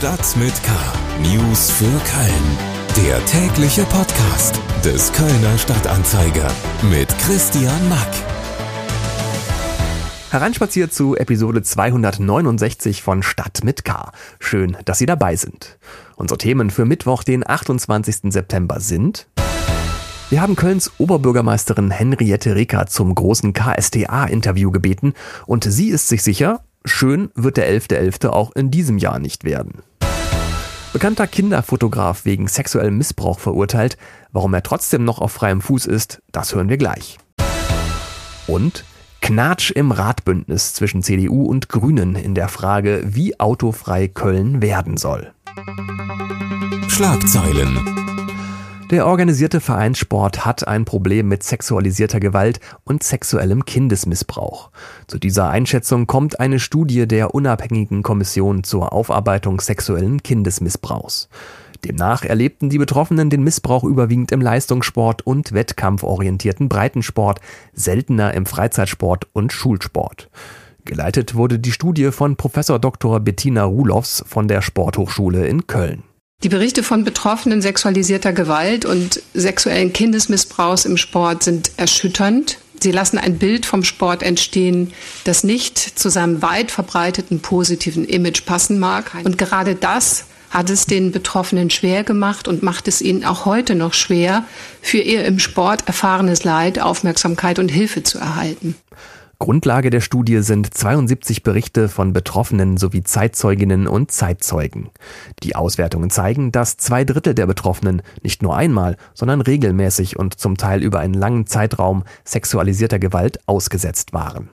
Stadt mit K. News für Köln. Der tägliche Podcast des Kölner Stadtanzeiger mit Christian Mack. Hereinspaziert zu Episode 269 von Stadt mit K. Schön, dass Sie dabei sind. Unsere Themen für Mittwoch, den 28. September sind wir haben Kölns Oberbürgermeisterin Henriette Reker zum großen KSTA-Interview gebeten und sie ist sich sicher, schön wird der 11.11. .11. auch in diesem Jahr nicht werden. Bekannter Kinderfotograf wegen sexuellem Missbrauch verurteilt. Warum er trotzdem noch auf freiem Fuß ist, das hören wir gleich. Und Knatsch im Ratbündnis zwischen CDU und Grünen in der Frage, wie autofrei Köln werden soll. Schlagzeilen der organisierte Vereinssport hat ein Problem mit sexualisierter Gewalt und sexuellem Kindesmissbrauch. Zu dieser Einschätzung kommt eine Studie der unabhängigen Kommission zur Aufarbeitung sexuellen Kindesmissbrauchs. Demnach erlebten die Betroffenen den Missbrauch überwiegend im Leistungssport und wettkampforientierten Breitensport, seltener im Freizeitsport und Schulsport. Geleitet wurde die Studie von Professor Dr. Bettina Ruloffs von der Sporthochschule in Köln. Die Berichte von Betroffenen sexualisierter Gewalt und sexuellen Kindesmissbrauchs im Sport sind erschütternd. Sie lassen ein Bild vom Sport entstehen, das nicht zu seinem weit verbreiteten positiven Image passen mag. Und gerade das hat es den Betroffenen schwer gemacht und macht es ihnen auch heute noch schwer, für ihr im Sport erfahrenes Leid Aufmerksamkeit und Hilfe zu erhalten. Grundlage der Studie sind 72 Berichte von Betroffenen sowie Zeitzeuginnen und Zeitzeugen. Die Auswertungen zeigen, dass zwei Drittel der Betroffenen nicht nur einmal, sondern regelmäßig und zum Teil über einen langen Zeitraum sexualisierter Gewalt ausgesetzt waren.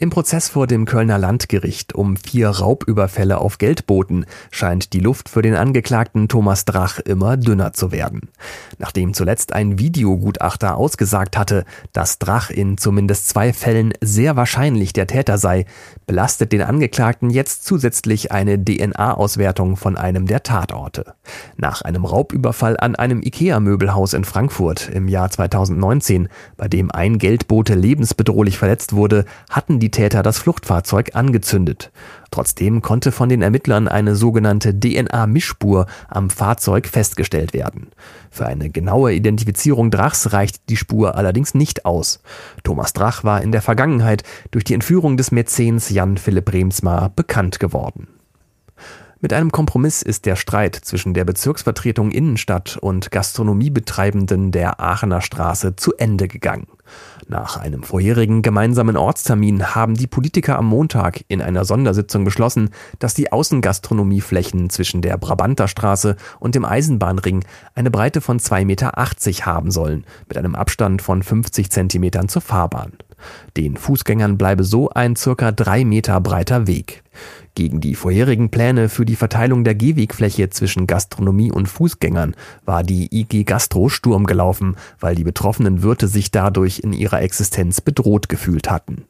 Im Prozess vor dem Kölner Landgericht um vier Raubüberfälle auf Geldboten scheint die Luft für den Angeklagten Thomas Drach immer dünner zu werden. Nachdem zuletzt ein Videogutachter ausgesagt hatte, dass Drach in zumindest zwei Fällen sehr wahrscheinlich der Täter sei, belastet den Angeklagten jetzt zusätzlich eine DNA-Auswertung von einem der Tatorte. Nach einem Raubüberfall an einem IKEA-Möbelhaus in Frankfurt im Jahr 2019, bei dem ein Geldbote lebensbedrohlich verletzt wurde, hatten die Täter das Fluchtfahrzeug angezündet. Trotzdem konnte von den Ermittlern eine sogenannte DNA-Mischspur am Fahrzeug festgestellt werden. Für eine genaue Identifizierung Drachs reicht die Spur allerdings nicht aus. Thomas Drach war in der Vergangenheit durch die Entführung des Mäzens Jan Philipp Remsmar bekannt geworden. Mit einem Kompromiss ist der Streit zwischen der Bezirksvertretung Innenstadt und Gastronomiebetreibenden der Aachener Straße zu Ende gegangen. Nach einem vorherigen gemeinsamen Ortstermin haben die Politiker am Montag in einer Sondersitzung beschlossen, dass die Außengastronomieflächen zwischen der Brabanterstraße und dem Eisenbahnring eine Breite von 2,80 Meter haben sollen, mit einem Abstand von 50 Zentimetern zur Fahrbahn. Den Fußgängern bleibe so ein circa drei Meter breiter Weg. Gegen die vorherigen Pläne für die Verteilung der Gehwegfläche zwischen Gastronomie und Fußgängern war die IG Gastro Sturm gelaufen, weil die betroffenen Wirte sich dadurch in ihrer Existenz bedroht gefühlt hatten.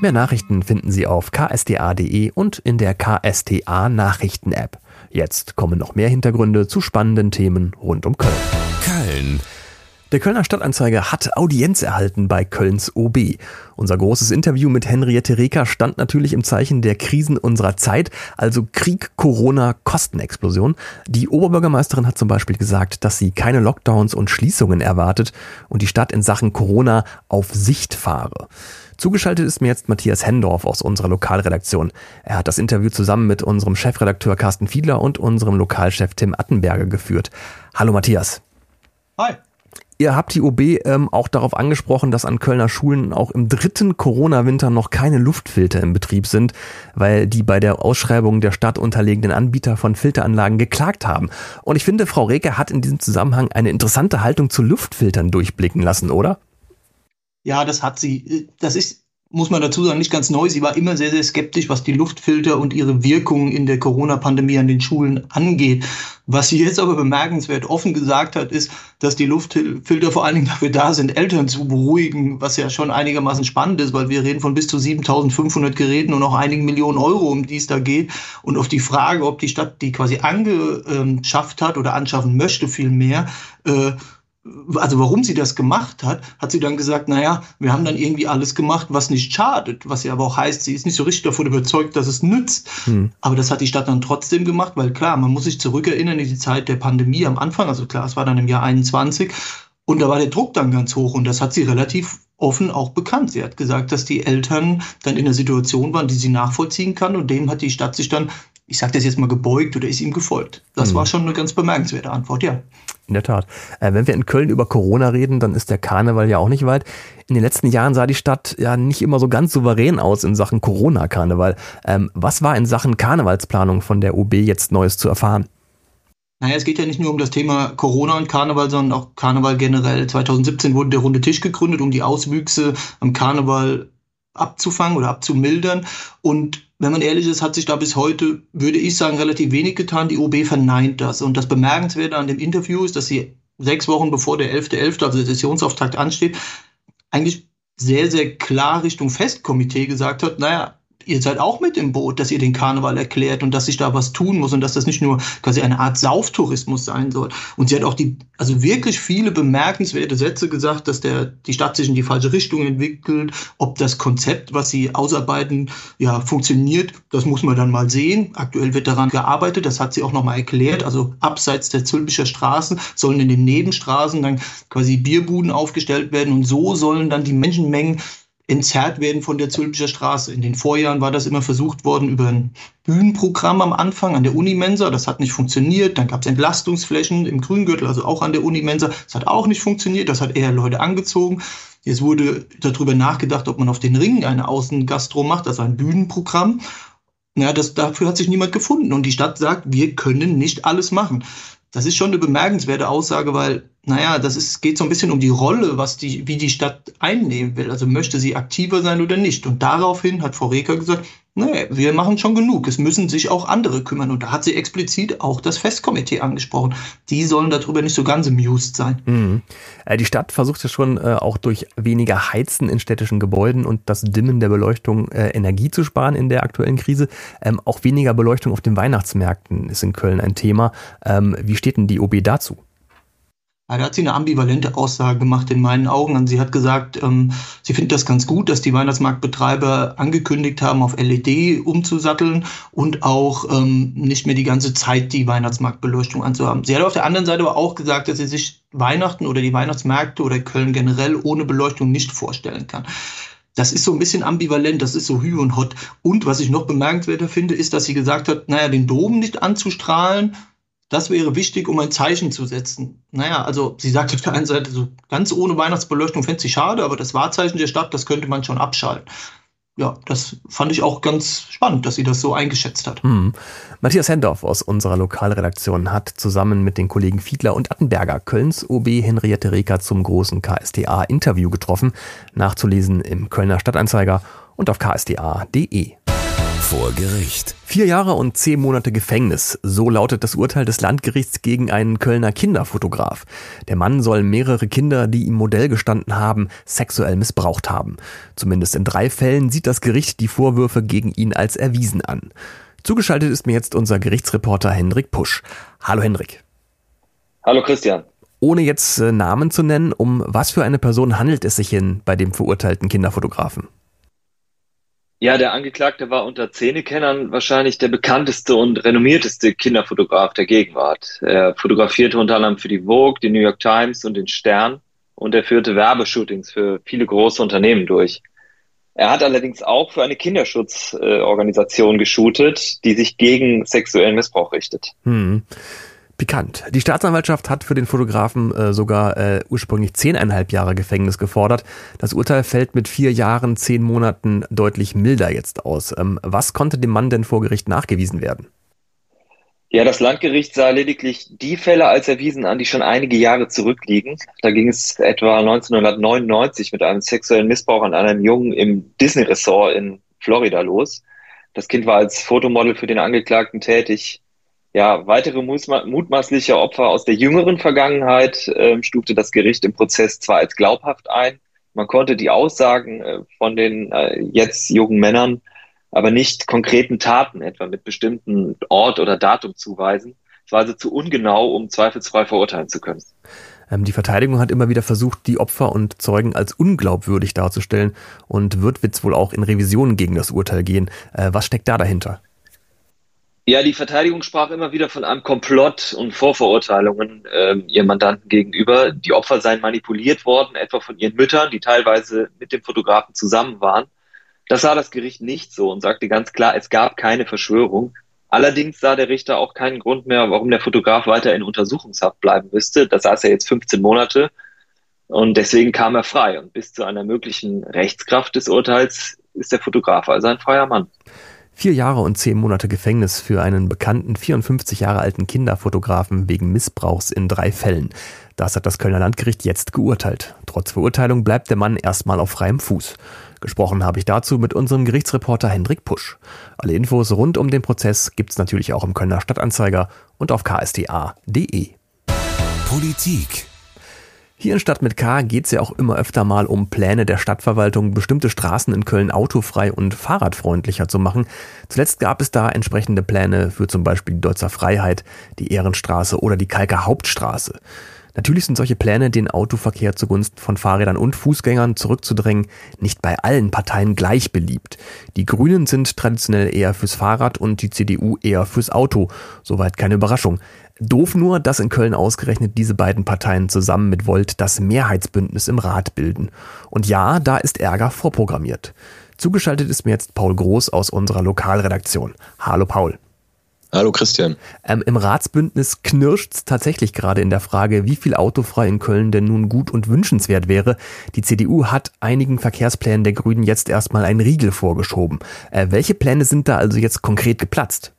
Mehr Nachrichten finden Sie auf ksda.de und in der KSTA Nachrichten App. Jetzt kommen noch mehr Hintergründe zu spannenden Themen rund um. Köln der Kölner Stadtanzeiger hat Audienz erhalten bei Kölns OB. Unser großes Interview mit Henriette Reker stand natürlich im Zeichen der Krisen unserer Zeit, also Krieg, Corona, Kostenexplosion. Die Oberbürgermeisterin hat zum Beispiel gesagt, dass sie keine Lockdowns und Schließungen erwartet und die Stadt in Sachen Corona auf Sicht fahre. Zugeschaltet ist mir jetzt Matthias Hendorf aus unserer Lokalredaktion. Er hat das Interview zusammen mit unserem Chefredakteur Carsten Fiedler und unserem Lokalchef Tim Attenberger geführt. Hallo Matthias. Hi. Ihr habt die OB ähm, auch darauf angesprochen, dass an Kölner Schulen auch im dritten Corona-Winter noch keine Luftfilter im Betrieb sind, weil die bei der Ausschreibung der Stadt unterlegenen Anbieter von Filteranlagen geklagt haben. Und ich finde, Frau Reke hat in diesem Zusammenhang eine interessante Haltung zu Luftfiltern durchblicken lassen, oder? Ja, das hat sie. Das ist muss man dazu sagen, nicht ganz neu. Sie war immer sehr, sehr skeptisch, was die Luftfilter und ihre Wirkung in der Corona-Pandemie an den Schulen angeht. Was sie jetzt aber bemerkenswert offen gesagt hat, ist, dass die Luftfilter vor allen Dingen dafür da sind, Eltern zu beruhigen, was ja schon einigermaßen spannend ist, weil wir reden von bis zu 7500 Geräten und auch einigen Millionen Euro, um die es da geht. Und auf die Frage, ob die Stadt die quasi angeschafft hat oder anschaffen möchte, viel mehr, äh, also warum sie das gemacht hat, hat sie dann gesagt, naja, wir haben dann irgendwie alles gemacht, was nicht schadet, was ja aber auch heißt, sie ist nicht so richtig davon überzeugt, dass es nützt. Hm. Aber das hat die Stadt dann trotzdem gemacht, weil klar, man muss sich zurückerinnern in die Zeit der Pandemie am Anfang, also klar, es war dann im Jahr 21 und da war der Druck dann ganz hoch und das hat sie relativ offen auch bekannt. Sie hat gesagt, dass die Eltern dann in einer Situation waren, die sie nachvollziehen kann und dem hat die Stadt sich dann ich sage das jetzt mal gebeugt oder ist ihm gefolgt. Das mhm. war schon eine ganz bemerkenswerte Antwort, ja. In der Tat. Äh, wenn wir in Köln über Corona reden, dann ist der Karneval ja auch nicht weit. In den letzten Jahren sah die Stadt ja nicht immer so ganz souverän aus in Sachen Corona-Karneval. Ähm, was war in Sachen Karnevalsplanung von der UB jetzt Neues zu erfahren? Naja, es geht ja nicht nur um das Thema Corona und Karneval, sondern auch Karneval generell. 2017 wurde der Runde Tisch gegründet, um die Auswüchse am Karneval abzufangen oder abzumildern. Und wenn man ehrlich ist, hat sich da bis heute, würde ich sagen, relativ wenig getan. Die OB verneint das. Und das Bemerkenswerte an dem Interview ist, dass sie sechs Wochen bevor der 11.11., .11., also der Sessionsauftakt ansteht, eigentlich sehr, sehr klar Richtung Festkomitee gesagt hat, naja, ihr seid auch mit im Boot, dass ihr den Karneval erklärt und dass sich da was tun muss und dass das nicht nur quasi eine Art Sauftourismus sein soll. Und sie hat auch die, also wirklich viele bemerkenswerte Sätze gesagt, dass der, die Stadt sich in die falsche Richtung entwickelt, ob das Konzept, was sie ausarbeiten, ja, funktioniert, das muss man dann mal sehen. Aktuell wird daran gearbeitet, das hat sie auch nochmal erklärt. Also abseits der Zülpicher Straßen sollen in den Nebenstraßen dann quasi Bierbuden aufgestellt werden und so sollen dann die Menschenmengen entzerrt werden von der Zülpicher Straße. In den Vorjahren war das immer versucht worden über ein Bühnenprogramm am Anfang an der Unimensa. Das hat nicht funktioniert. Dann gab es Entlastungsflächen im Grüngürtel, also auch an der Unimensa. Das hat auch nicht funktioniert. Das hat eher Leute angezogen. Jetzt wurde darüber nachgedacht, ob man auf den Ringen eine Außengastro macht, also ein Bühnenprogramm. Ja, das, dafür hat sich niemand gefunden. Und die Stadt sagt, wir können nicht alles machen. Das ist schon eine bemerkenswerte Aussage, weil naja, das ist, geht so ein bisschen um die Rolle, was die, wie die Stadt einnehmen will. Also möchte sie aktiver sein oder nicht. Und daraufhin hat Frau Reker gesagt, nee, wir machen schon genug. Es müssen sich auch andere kümmern. Und da hat sie explizit auch das Festkomitee angesprochen. Die sollen darüber nicht so ganz amused sein. Mhm. Äh, die Stadt versucht ja schon äh, auch durch weniger Heizen in städtischen Gebäuden und das Dimmen der Beleuchtung äh, Energie zu sparen in der aktuellen Krise. Ähm, auch weniger Beleuchtung auf den Weihnachtsmärkten ist in Köln ein Thema. Ähm, wie steht denn die OB dazu? Da hat sie eine ambivalente Aussage gemacht in meinen Augen. Und sie hat gesagt, ähm, sie findet das ganz gut, dass die Weihnachtsmarktbetreiber angekündigt haben, auf LED umzusatteln und auch ähm, nicht mehr die ganze Zeit die Weihnachtsmarktbeleuchtung anzuhaben. Sie hat auf der anderen Seite aber auch gesagt, dass sie sich Weihnachten oder die Weihnachtsmärkte oder Köln generell ohne Beleuchtung nicht vorstellen kann. Das ist so ein bisschen ambivalent, das ist so hü und hot. Und was ich noch bemerkenswerter finde, ist, dass sie gesagt hat, naja, den Dom nicht anzustrahlen, das wäre wichtig, um ein Zeichen zu setzen. Naja, also sie sagt auf der einen Seite, so ganz ohne Weihnachtsbeleuchtung fände sie schade, aber das Wahrzeichen der Stadt, das könnte man schon abschalten. Ja, das fand ich auch ganz spannend, dass sie das so eingeschätzt hat. Hm. Matthias Hendorf aus unserer Lokalredaktion hat zusammen mit den Kollegen Fiedler und Attenberger Kölns OB Henriette Reker zum großen KSTA-Interview getroffen. Nachzulesen im Kölner Stadtanzeiger und auf ksda.de. Vor Gericht. Vier Jahre und zehn Monate Gefängnis. So lautet das Urteil des Landgerichts gegen einen Kölner Kinderfotograf. Der Mann soll mehrere Kinder, die ihm Modell gestanden haben, sexuell missbraucht haben. Zumindest in drei Fällen sieht das Gericht die Vorwürfe gegen ihn als erwiesen an. Zugeschaltet ist mir jetzt unser Gerichtsreporter Hendrik Pusch. Hallo Hendrik. Hallo Christian. Ohne jetzt äh, Namen zu nennen, um was für eine Person handelt es sich hin bei dem verurteilten Kinderfotografen? Ja, der Angeklagte war unter Zähnekennern wahrscheinlich der bekannteste und renommierteste Kinderfotograf der Gegenwart. Er fotografierte unter anderem für die Vogue, die New York Times und den Stern und er führte Werbeshootings für viele große Unternehmen durch. Er hat allerdings auch für eine Kinderschutzorganisation geshootet, die sich gegen sexuellen Missbrauch richtet. Hm pikant. Die Staatsanwaltschaft hat für den Fotografen äh, sogar äh, ursprünglich zehneinhalb Jahre Gefängnis gefordert. Das Urteil fällt mit vier Jahren, zehn Monaten deutlich milder jetzt aus. Ähm, was konnte dem Mann denn vor Gericht nachgewiesen werden? Ja, das Landgericht sah lediglich die Fälle als erwiesen an, die schon einige Jahre zurückliegen. Da ging es etwa 1999 mit einem sexuellen Missbrauch an einem Jungen im Disney Resort in Florida los. Das Kind war als Fotomodel für den Angeklagten tätig. Ja, weitere mutmaßliche Opfer aus der jüngeren Vergangenheit äh, stufte das Gericht im Prozess zwar als glaubhaft ein, man konnte die Aussagen äh, von den äh, jetzt jungen Männern aber nicht konkreten Taten, etwa mit bestimmten Ort oder Datum zuweisen. Es war also zu ungenau, um zweifelsfrei verurteilen zu können. Ähm, die Verteidigung hat immer wieder versucht, die Opfer und Zeugen als unglaubwürdig darzustellen und wird jetzt wohl auch in Revisionen gegen das Urteil gehen. Äh, was steckt da dahinter? Ja, die Verteidigung sprach immer wieder von einem Komplott und Vorverurteilungen äh, ihrem Mandanten gegenüber. Die Opfer seien manipuliert worden, etwa von ihren Müttern, die teilweise mit dem Fotografen zusammen waren. Das sah das Gericht nicht so und sagte ganz klar, es gab keine Verschwörung. Allerdings sah der Richter auch keinen Grund mehr, warum der Fotograf weiter in Untersuchungshaft bleiben müsste. Da saß er jetzt 15 Monate und deswegen kam er frei. Und bis zu einer möglichen Rechtskraft des Urteils ist der Fotograf also ein freier Mann. Vier Jahre und zehn Monate Gefängnis für einen bekannten 54 Jahre alten Kinderfotografen wegen Missbrauchs in drei Fällen. Das hat das Kölner Landgericht jetzt geurteilt. Trotz Verurteilung bleibt der Mann erstmal auf freiem Fuß. Gesprochen habe ich dazu mit unserem Gerichtsreporter Hendrik Pusch. Alle Infos rund um den Prozess gibt's natürlich auch im Kölner Stadtanzeiger und auf ksta.de. Politik hier in Stadt mit K geht es ja auch immer öfter mal um Pläne der Stadtverwaltung, bestimmte Straßen in Köln autofrei und fahrradfreundlicher zu machen. Zuletzt gab es da entsprechende Pläne für zum Beispiel die Deutzer Freiheit, die Ehrenstraße oder die Kalker Hauptstraße. Natürlich sind solche Pläne, den Autoverkehr zugunsten von Fahrrädern und Fußgängern zurückzudrängen, nicht bei allen Parteien gleich beliebt. Die Grünen sind traditionell eher fürs Fahrrad und die CDU eher fürs Auto. Soweit keine Überraschung. Doof nur, dass in Köln ausgerechnet diese beiden Parteien zusammen mit Volt das Mehrheitsbündnis im Rat bilden. Und ja, da ist Ärger vorprogrammiert. Zugeschaltet ist mir jetzt Paul Groß aus unserer Lokalredaktion. Hallo Paul. Hallo Christian. Ähm, Im Ratsbündnis knirscht es tatsächlich gerade in der Frage, wie viel autofrei in Köln denn nun gut und wünschenswert wäre. Die CDU hat einigen Verkehrsplänen der Grünen jetzt erstmal einen Riegel vorgeschoben. Äh, welche Pläne sind da also jetzt konkret geplatzt?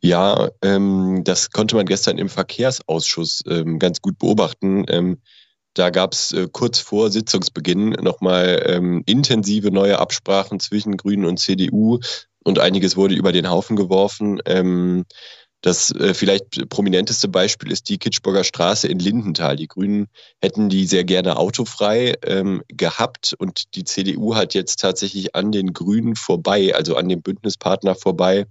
Ja, ähm, das konnte man gestern im Verkehrsausschuss ähm, ganz gut beobachten. Ähm, da gab es äh, kurz vor Sitzungsbeginn nochmal ähm, intensive neue Absprachen zwischen Grünen und CDU und einiges wurde über den Haufen geworfen. Ähm, das äh, vielleicht prominenteste Beispiel ist die Kitschburger Straße in Lindenthal. Die Grünen hätten die sehr gerne autofrei ähm, gehabt und die CDU hat jetzt tatsächlich an den Grünen vorbei, also an dem Bündnispartner vorbei,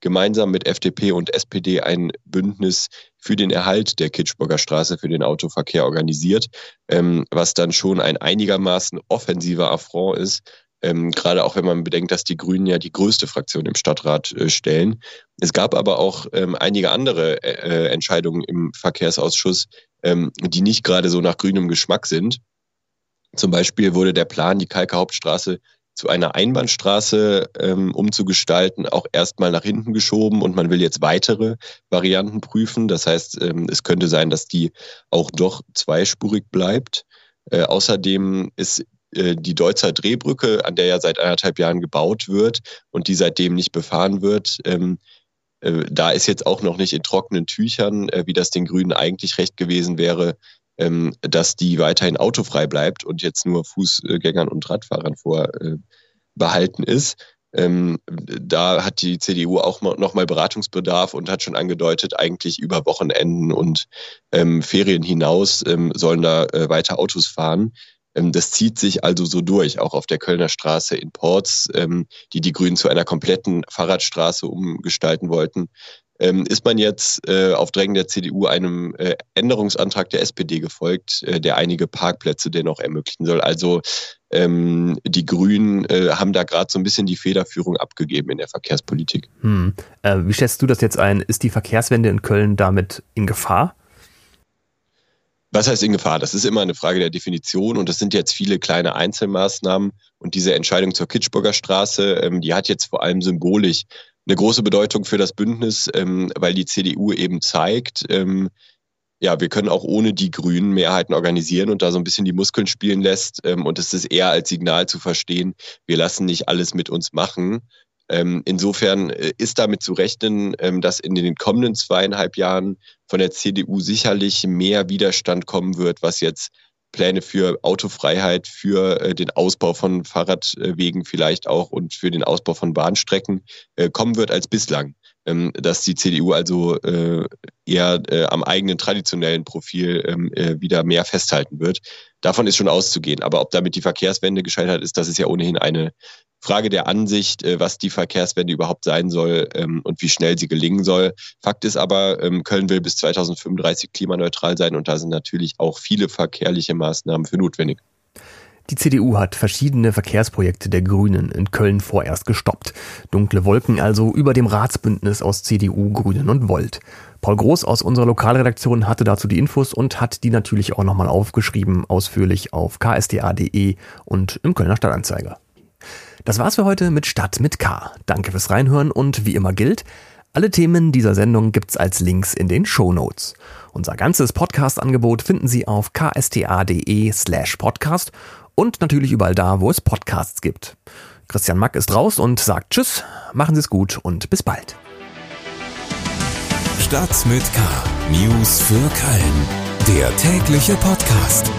gemeinsam mit FDP und SPD ein Bündnis für den Erhalt der Kitschburger Straße für den Autoverkehr organisiert, ähm, was dann schon ein einigermaßen offensiver Affront ist ähm, gerade auch wenn man bedenkt, dass die Grünen ja die größte Fraktion im Stadtrat äh, stellen. Es gab aber auch ähm, einige andere äh, Entscheidungen im Verkehrsausschuss, ähm, die nicht gerade so nach grünem Geschmack sind. Zum Beispiel wurde der Plan, die Kalker Hauptstraße zu einer Einbahnstraße ähm, umzugestalten, auch erstmal nach hinten geschoben und man will jetzt weitere Varianten prüfen. Das heißt, ähm, es könnte sein, dass die auch doch zweispurig bleibt. Äh, außerdem ist äh, die Deutzer Drehbrücke, an der ja seit anderthalb Jahren gebaut wird und die seitdem nicht befahren wird, ähm, äh, da ist jetzt auch noch nicht in trockenen Tüchern, äh, wie das den Grünen eigentlich recht gewesen wäre, ähm, dass die weiterhin autofrei bleibt und jetzt nur Fußgängern und Radfahrern vorbehalten ist. Ähm, da hat die CDU auch noch mal Beratungsbedarf und hat schon angedeutet, eigentlich über Wochenenden und ähm, Ferien hinaus ähm, sollen da äh, weiter Autos fahren. Ähm, das zieht sich also so durch, auch auf der Kölner Straße in Ports, ähm, die die Grünen zu einer kompletten Fahrradstraße umgestalten wollten. Ähm, ist man jetzt äh, auf Drängen der CDU einem äh, Änderungsantrag der SPD gefolgt, äh, der einige Parkplätze dennoch ermöglichen soll. Also ähm, die Grünen äh, haben da gerade so ein bisschen die Federführung abgegeben in der Verkehrspolitik. Hm. Äh, wie schätzt du das jetzt ein? Ist die Verkehrswende in Köln damit in Gefahr? Was heißt in Gefahr? Das ist immer eine Frage der Definition und das sind jetzt viele kleine Einzelmaßnahmen. Und diese Entscheidung zur Kitschburger Straße, ähm, die hat jetzt vor allem symbolisch eine große Bedeutung für das Bündnis, ähm, weil die CDU eben zeigt, ähm, ja, wir können auch ohne die Grünen Mehrheiten organisieren und da so ein bisschen die Muskeln spielen lässt. Und es ist eher als Signal zu verstehen, wir lassen nicht alles mit uns machen, ähm, insofern äh, ist damit zu rechnen, ähm, dass in den kommenden zweieinhalb Jahren von der CDU sicherlich mehr Widerstand kommen wird, was jetzt Pläne für Autofreiheit, für äh, den Ausbau von Fahrradwegen vielleicht auch und für den Ausbau von Bahnstrecken äh, kommen wird als bislang. Ähm, dass die CDU also äh, eher äh, am eigenen traditionellen Profil ähm, äh, wieder mehr festhalten wird. Davon ist schon auszugehen. Aber ob damit die Verkehrswende gescheitert ist, das ist ja ohnehin eine Frage der Ansicht, äh, was die Verkehrswende überhaupt sein soll ähm, und wie schnell sie gelingen soll. Fakt ist aber, ähm, Köln will bis 2035 klimaneutral sein und da sind natürlich auch viele verkehrliche Maßnahmen für notwendig. Die CDU hat verschiedene Verkehrsprojekte der Grünen in Köln vorerst gestoppt. Dunkle Wolken also über dem Ratsbündnis aus CDU, Grünen und Volt. Paul Groß aus unserer Lokalredaktion hatte dazu die Infos und hat die natürlich auch nochmal aufgeschrieben, ausführlich auf ksda.de und im Kölner Stadtanzeiger. Das war's für heute mit Stadt mit K. Danke fürs Reinhören und wie immer gilt, alle Themen dieser Sendung gibt's als Links in den Show Notes. Unser ganzes Podcast-Angebot finden Sie auf ksta.de slash podcast und natürlich überall da, wo es Podcasts gibt. Christian Mack ist raus und sagt Tschüss, machen Sie es gut und bis bald. Stadt mit K. News für Köln. Der tägliche Podcast.